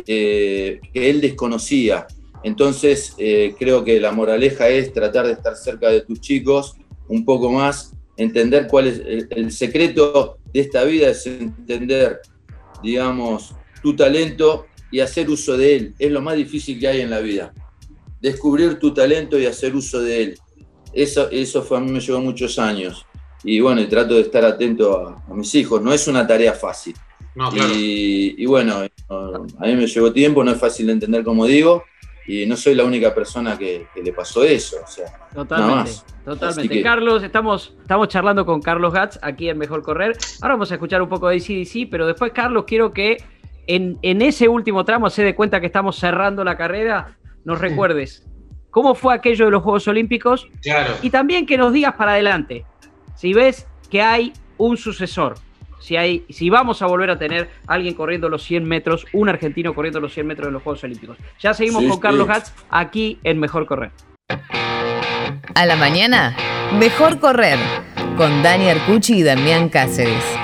que él desconocía. Entonces creo que la moraleja es tratar de estar cerca de tus chicos un poco más, entender cuál es el, secreto de esta vida, es entender, digamos, tu talento y hacer uso de él. Es lo más difícil que hay en la vida. Descubrir tu talento y hacer uso de él. Eso, eso fue, a mí me llevó muchos años y bueno, y trato de estar atento a, mis hijos. No es una tarea fácil. y, bueno, a mí me llevó tiempo, no es fácil de entender como digo, y no soy la única persona que, le pasó eso. O sea, totalmente, totalmente. Carlos, estamos, estamos charlando con Carlos Gatz aquí en Mejor Correr. Ahora vamos a escuchar un poco de CDC, pero después, Carlos, quiero que en, en ese último tramo, se dé cuenta que estamos cerrando la carrera, nos recuerdes cómo fue aquello de los Juegos Olímpicos claro. y también que nos digas para adelante si ves que hay un sucesor, si, hay, si vamos a volver a tener alguien corriendo los 100 metros, un argentino corriendo los 100 metros de los Juegos Olímpicos. Ya seguimos con Carlos Gatz aquí en Mejor Correr. A la mañana, Mejor Correr, con Dani Arcucci y Damián Cáceres.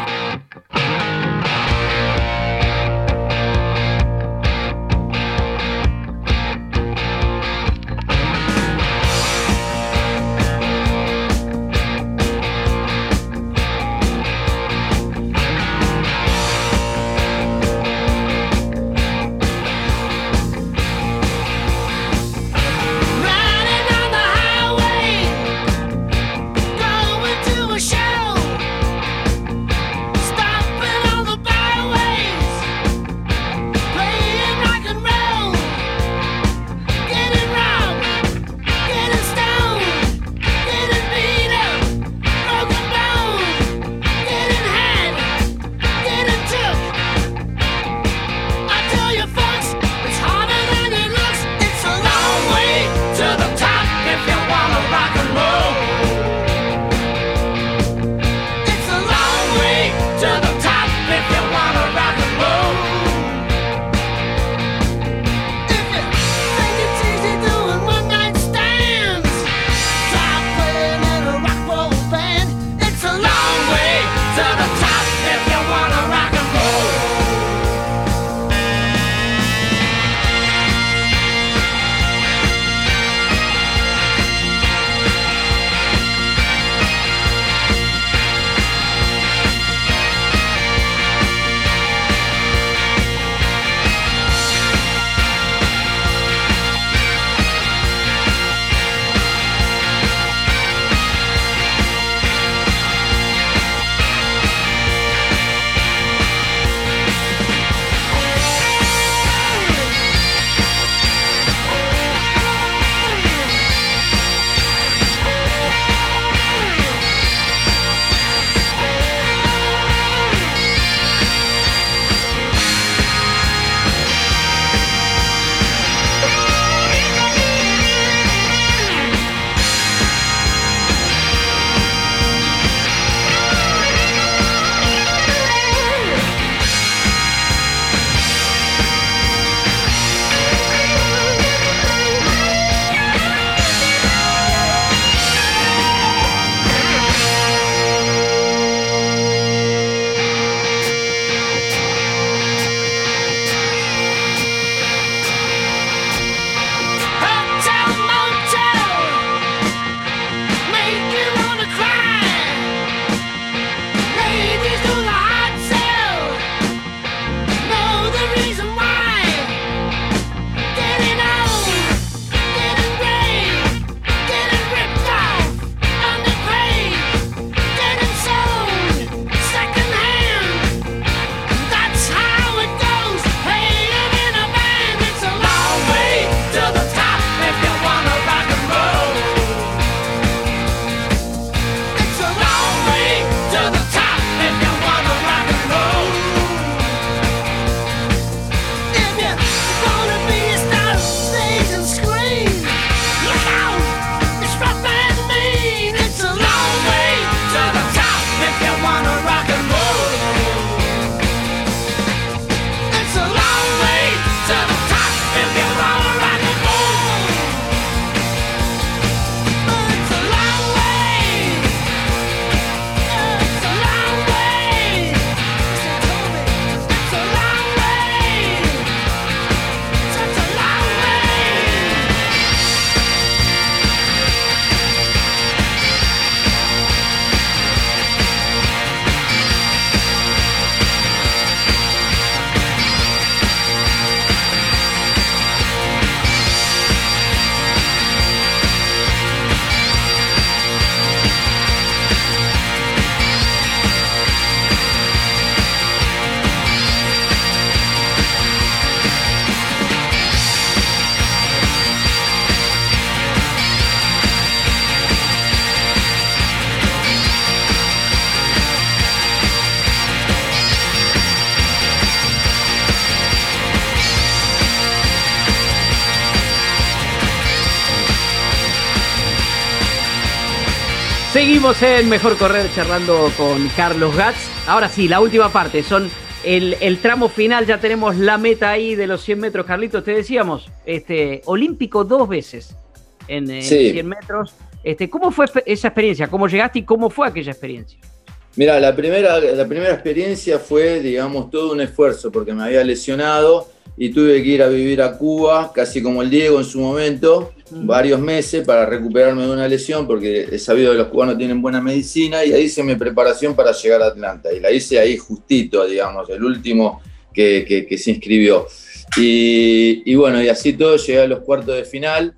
Seguimos en Mejor Correr charlando con Carlos Gatz. Ahora sí, la última parte, son el, tramo final, ya tenemos la meta ahí de los 100 metros, Carlitos, te decíamos, este, olímpico dos veces en, 100 metros. Este, ¿Cómo fue esa experiencia? ¿Cómo llegaste y cómo fue aquella experiencia? Mira, la primera, la primera experiencia fue, digamos, todo un esfuerzo porque me había lesionado y tuve que ir a vivir a Cuba, casi como el Diego en su momento, varios meses para recuperarme de una lesión, porque he sabido que los cubanos tienen buena medicina, y ahí hice mi preparación para llegar a Atlanta. Y la hice ahí justito, digamos, el último que, se inscribió. Y, bueno, y así todo llegué a los cuartos de final,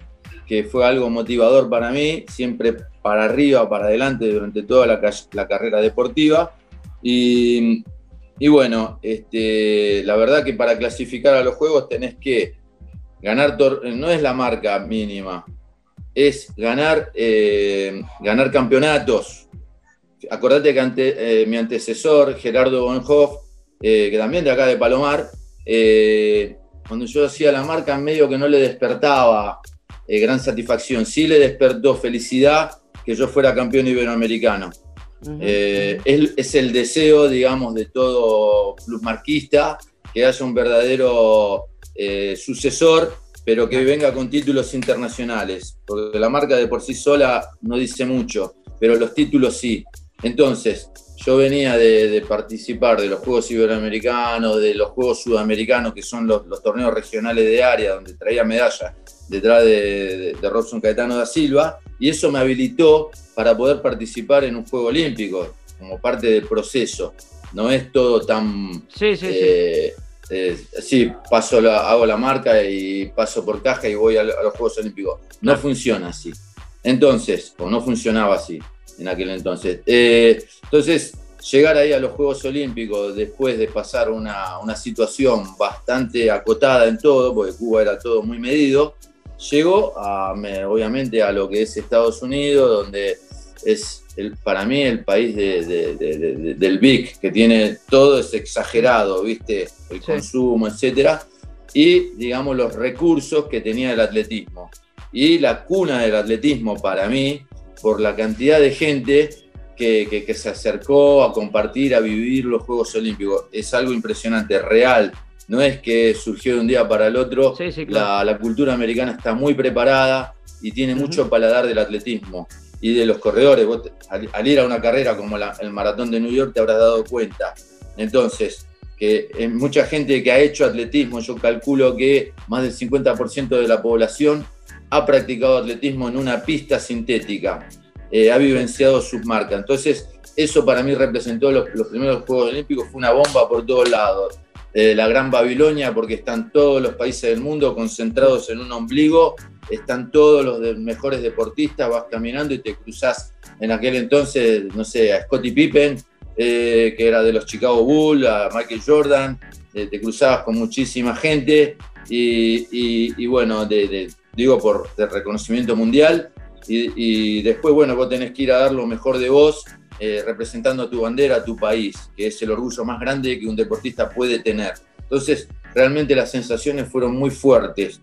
que fue algo motivador para mí, siempre para arriba, para adelante durante toda la, carrera deportiva. Y, y bueno, este, la verdad que para clasificar a los juegos tenés que ganar, no es la marca mínima, es ganar, eh, ganar campeonatos. Acordate que ante, eh, mi antecesor, Gerardo Bonhoff, eh, que también de acá de Palomar, cuando yo hacía la marca, medio que no le despertaba gran satisfacción. Sí le despertó felicidad que yo fuera campeón iberoamericano. Eh, es, el deseo, digamos, de todo plusmarquista que haya un verdadero eh, sucesor, pero que venga con títulos internacionales, porque la marca de por sí sola no dice mucho, pero los títulos sí. Entonces, yo venía de, participar de los Juegos Iberoamericanos, de los Juegos Sudamericanos, que son los, torneos regionales de área, donde traía medalla detrás de, de Robson Caetano da Silva, y eso me habilitó para poder participar en un Juego Olímpico, como parte del proceso. No es todo tan... Sí, sí, sí. Eh, eh, paso hago la marca y paso por caja y voy a, los Juegos Olímpicos. No funciona así. Entonces, o no funcionaba así en aquel entonces. Eh, entonces, llegar ahí a los Juegos Olímpicos después de pasar una, una, situación bastante acotada en todo, porque Cuba era todo muy medido, llegó a, obviamente a lo que es Estados Unidos, donde es el, para mí el país del BIC, que tiene todo es exagerado, ¿viste? El consumo, etcétera, y digamos los recursos que tenía el atletismo. Y la cuna del atletismo para mí, por la cantidad de gente que, que, se acercó a compartir, a vivir los Juegos Olímpicos, es algo impresionante, real. No es que surgió de un día para el otro. la, la, cultura americana está muy preparada y tiene mucho paladar del atletismo y de los corredores. al, ir a una carrera como el maratón de New York te habrás dado cuenta. Entonces, que mucha gente que ha hecho atletismo, yo calculo que más del 50% de la población ha practicado atletismo en una pista sintética, eh, ha vivenciado sus marcas. Entonces, eso para mí representó los, los primeros Juegos Olímpicos, fue una bomba por todos lados la Gran Babilonia, porque están todos los países del mundo concentrados en un ombligo, están todos los mejores deportistas, vas caminando y te cruzas en aquel entonces, no sé, a Scottie Pippen, eh, que era de los Chicago Bulls, a Michael Jordan, eh, te cruzabas con muchísima gente y, bueno, digo por de reconocimiento mundial. Y, y, después, bueno, vos tenés que ir a dar lo mejor de vos eh, representando tu bandera, a tu país, que es el orgullo más grande que un deportista puede tener. Entonces, realmente las sensaciones fueron muy fuertes.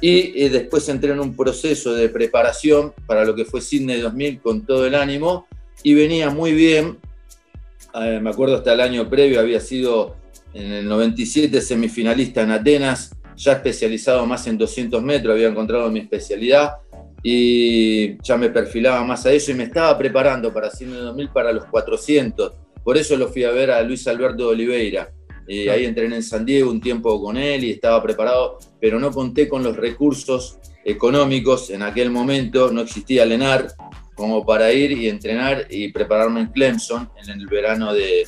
Y eh, después entré en un proceso de preparación para lo que fue Sydney 2000 con todo el ánimo y venía muy bien. Eh, me acuerdo hasta el año previo, había sido en el 97 semifinalista en Atenas, ya especializado más en 200 metros, había encontrado mi especialidad y ya me perfilaba más a eso y me estaba preparando para Cine 2000 para los 400. Por eso lo fui a ver a Luis Alberto de Oliveira. y ahí entrené en San Diego un tiempo con él y estaba preparado, pero no conté con los recursos económicos en aquel momento, no existía Lenar como para ir y entrenar y prepararme en Clemson en el verano de,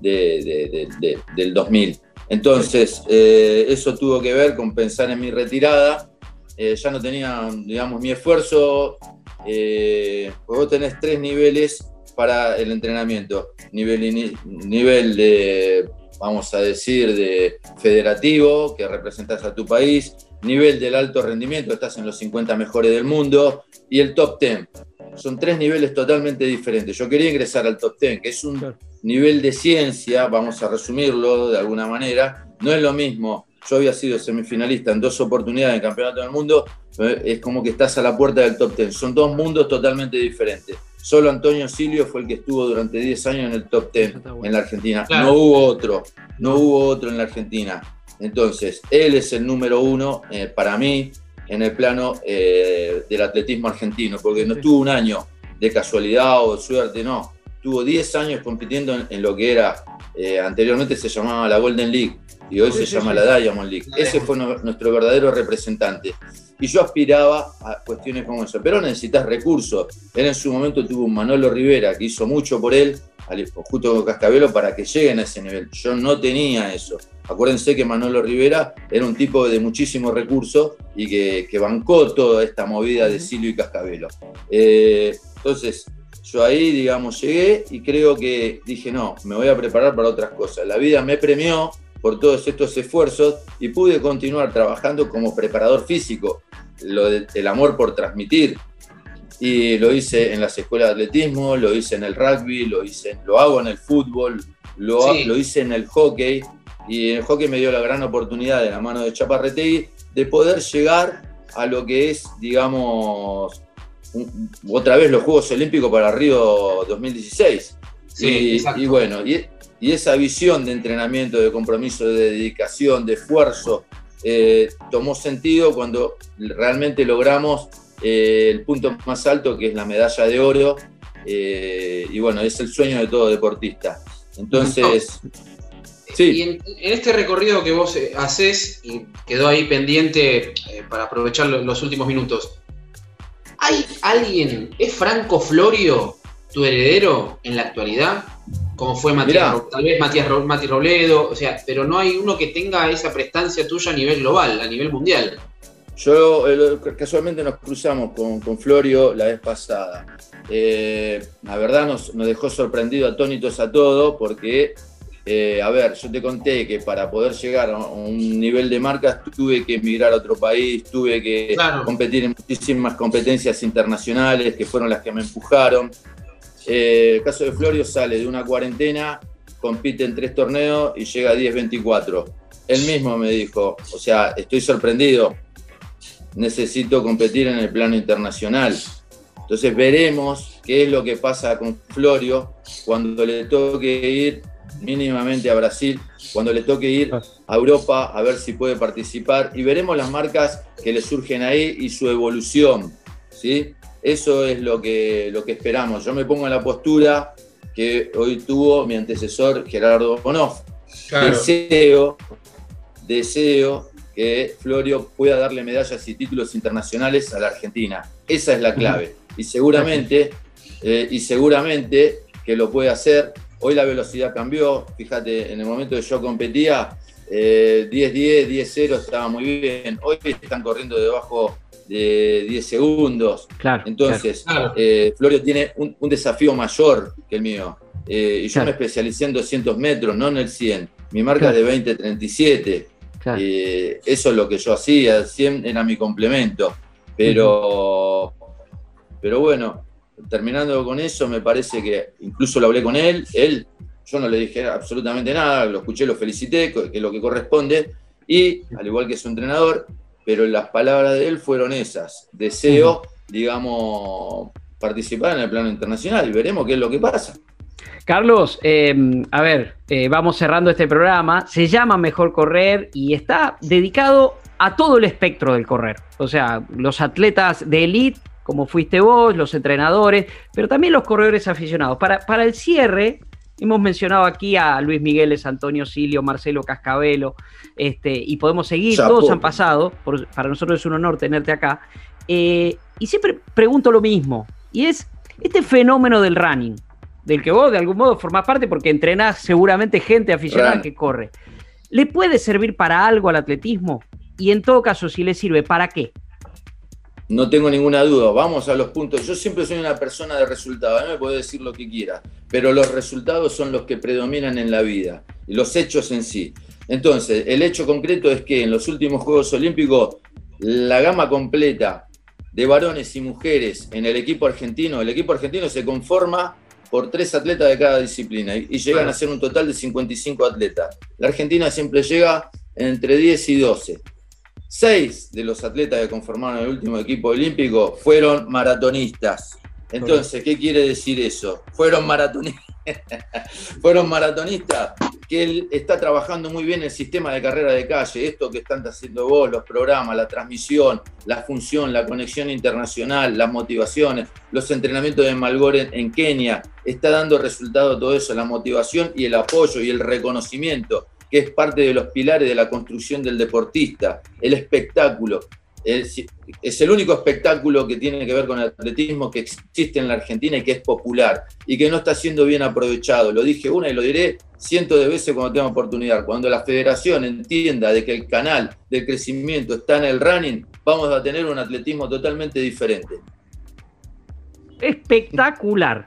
del 2000. Entonces, eh, eso tuvo que ver con pensar en mi retirada eh, ya no tenía, digamos, mi esfuerzo. Eh, pues vos tenés tres niveles para el entrenamiento. Nivel, nivel de, vamos a decir, de federativo, que representas a tu país. Nivel del alto rendimiento, estás en los 50 mejores del mundo. Y el top 10. Son tres niveles totalmente diferentes. Yo quería ingresar al top 10, que es un nivel de ciencia, vamos a resumirlo de alguna manera. No es lo mismo yo había sido semifinalista en dos oportunidades en Campeonato del Mundo, eh, es como que estás a la puerta del top ten. Son dos mundos totalmente diferentes. Solo Antonio Silio fue el que estuvo durante 10 años en el top 10 en la Argentina. No hubo otro, no hubo otro en la Argentina. Entonces, él es el número uno eh, para mí en el plano eh, del atletismo argentino, porque no tuvo un año de casualidad o de suerte, no. Tuvo 10 años compitiendo en, lo que era, eh, anteriormente se llamaba la Golden League y hoy se llama la Diamond League. Ese fue nuestro verdadero representante. Y yo aspiraba a cuestiones como eso. Pero necesitas recursos. Él en su momento tuvo un Manolo Rivera que hizo mucho por él, justo con Cascabelo, para que lleguen a ese nivel. Yo no tenía eso. Acuérdense que Manolo Rivera era un tipo de muchísimos recursos y que, bancó toda esta movida de Silvio y Cascabelo. Eh, entonces, yo ahí, digamos, llegué y creo que dije, no, me voy a preparar para otras cosas. La vida me premió por todos estos esfuerzos y pude continuar trabajando como preparador físico, lo el amor por transmitir. Y lo hice en las escuelas de atletismo, lo hice en el rugby, lo, hice, lo hago en el fútbol, lo, lo hice en el hockey. Y en el hockey me dio la gran oportunidad de la mano de Chaparretegui de poder llegar a lo que es, digamos, otra vez los Juegos Olímpicos para Río 2016. y, y, bueno, y, y esa visión de entrenamiento, de compromiso, de dedicación, de esfuerzo, eh, tomó sentido cuando realmente logramos eh, el punto más alto, que es la medalla de oro. Eh, y bueno, es el sueño de todo deportista. Entonces... Sí. Y en, este recorrido que vos haces, y quedó ahí pendiente para aprovechar los últimos minutos, ¿hay alguien, es Franco Florio tu heredero en la actualidad? como fue Matías, tal vez Matías Robledo, o sea, pero no hay uno que tenga esa prestancia tuya a nivel global, a nivel mundial. Yo eh, casualmente nos cruzamos con, Florio la vez pasada. Eh, la verdad nos, dejó sorprendido, atónitos a todo, porque, eh, a ver, yo te conté que para poder llegar a un nivel de marcas tuve que emigrar a otro país, tuve que competir en muchísimas competencias internacionales que fueron las que me empujaron. Eh, el caso de Florio sale de una cuarentena, compite en tres torneos y llega a 10-24. Él mismo me dijo, o sea, estoy sorprendido, necesito competir en el plano internacional. Entonces veremos qué es lo que pasa con Florio cuando le toque ir mínimamente a Brasil, cuando le toque ir a Europa a ver si puede participar y veremos las marcas que le surgen ahí y su evolución. ¿sí? Eso es lo que, lo que esperamos. Yo me pongo en la postura que hoy tuvo mi antecesor Gerardo Bonoff. Deseo, deseo que Florio pueda darle medallas y títulos internacionales a la Argentina. Esa es la clave. Y seguramente, eh, y seguramente que lo puede hacer. Hoy la velocidad cambió. Fíjate, en el momento que yo competía, 10-10, 10-0 estaba muy bien. Hoy están corriendo debajo de 10 segundos. Claro, Entonces, eh, Florio tiene un, desafío mayor que el mío. Eh, y yo me especialicé en 200 metros, no en el 100. Mi marca es de 20-37. Eh, eso es lo que yo hacía, 100 era mi complemento. Pero, pero bueno, terminando con eso, me parece que incluso lo hablé con él. Él, yo no le dije absolutamente nada, lo escuché, lo felicité, que es lo que corresponde. Y, al igual que su entrenador, pero las palabras de él fueron esas. Deseo, digamos, participar en el plano internacional y veremos qué es lo que pasa. Carlos, em, a ver, eh, vamos cerrando este programa. Se llama Mejor Correr y está dedicado a todo el espectro del correr. O sea, los atletas de elite, como fuiste vos, los entrenadores, pero también los corredores aficionados. Para, para el cierre, Hemos mencionado aquí a Luis Miguel, Antonio Silio, Marcelo Cascabelo, este, y podemos seguir, todos han pasado, para nosotros es un honor tenerte acá. Eh, y siempre pregunto lo mismo, y es este fenómeno del running, del que vos de algún modo formás parte porque entrenás seguramente gente aficionada que corre. ¿Le puede servir para algo al atletismo? Y en todo caso, si le sirve, ¿para qué? No tengo ninguna duda, vamos a los puntos. Yo siempre soy una persona de resultados, a mí me puede decir lo que quiera, pero los resultados son los que predominan en la vida, y los hechos en sí. Entonces, el hecho concreto es que en los últimos Juegos Olímpicos, la gama completa de varones y mujeres en el equipo argentino, el equipo argentino se conforma por tres atletas de cada disciplina y, llegan a ser un total de 55 atletas. La Argentina siempre llega entre 10 y 12. Seis de los atletas que conformaron el último equipo olímpico fueron maratonistas. Entonces, ¿qué quiere decir eso? Fueron maratonistas, fueron maratonistas que él está trabajando muy bien el sistema de carrera de calle, esto que están haciendo vos, los programas, la transmisión, la función, la conexión internacional, las motivaciones, los entrenamientos de Malgore en Kenia, está dando resultado todo eso, la motivación y el apoyo y el reconocimiento que es parte de los pilares de la construcción del deportista, el espectáculo. Es, el único espectáculo que tiene que ver con el atletismo que existe en la Argentina y que es popular y que no está siendo bien aprovechado. Lo dije una y lo diré cientos de veces cuando tenga oportunidad. Cuando la federación entienda de que el canal del crecimiento está en el running, vamos a tener un atletismo totalmente diferente. Espectacular.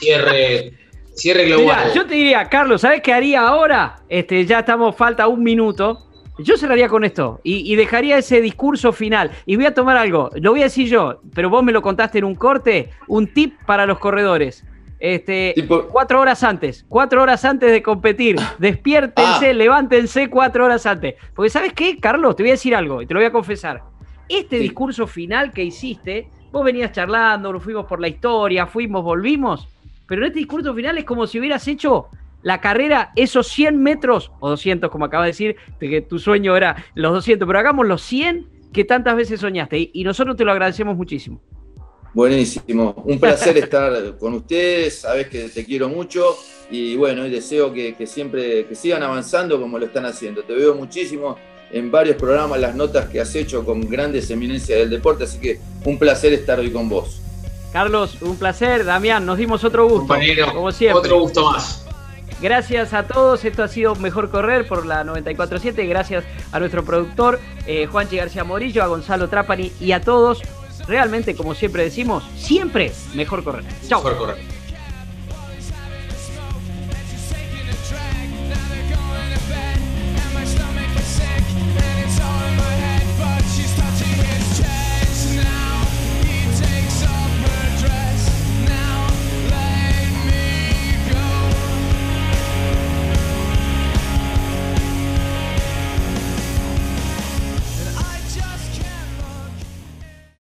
Cierre Cierre global. yo te diría, Carlos, ¿sabes qué haría ahora? Este, ya estamos, falta un minuto. Yo cerraría con esto y, dejaría ese discurso final. Y voy a tomar algo, lo voy a decir yo, pero vos me lo contaste en un corte, un tip para los corredores. Este, cuatro horas antes, cuatro horas antes de competir, despiértense, ah. levántense cuatro horas antes. Porque ¿sabes qué, Carlos? Te voy a decir algo y te lo voy a confesar. Este discurso final que hiciste, vos venías charlando, nos fuimos por la historia, fuimos, volvimos, pero en este discurso final es como si hubieras hecho la carrera, esos 100 metros, o 200, como acaba de decir, de que tu sueño era los 200, pero hagamos los 100 que tantas veces soñaste. Y, nosotros te lo agradecemos muchísimo. Buenísimo, un placer estar con ustedes, sabes que te quiero mucho y bueno, y deseo que, siempre que sigan avanzando como lo están haciendo. Te veo muchísimo en varios programas, las notas que has hecho con grandes eminencias del deporte, así que un placer estar hoy con vos. Carlos, un placer. Damián, nos dimos otro gusto. como siempre. Otro gusto más. Gracias a todos, esto ha sido Mejor Correr por la 947, gracias a nuestro productor eh, Juanchi García Morillo, a Gonzalo Trapani y a todos. Realmente, como siempre decimos, siempre Mejor Correr. Chao. Mejor Correr.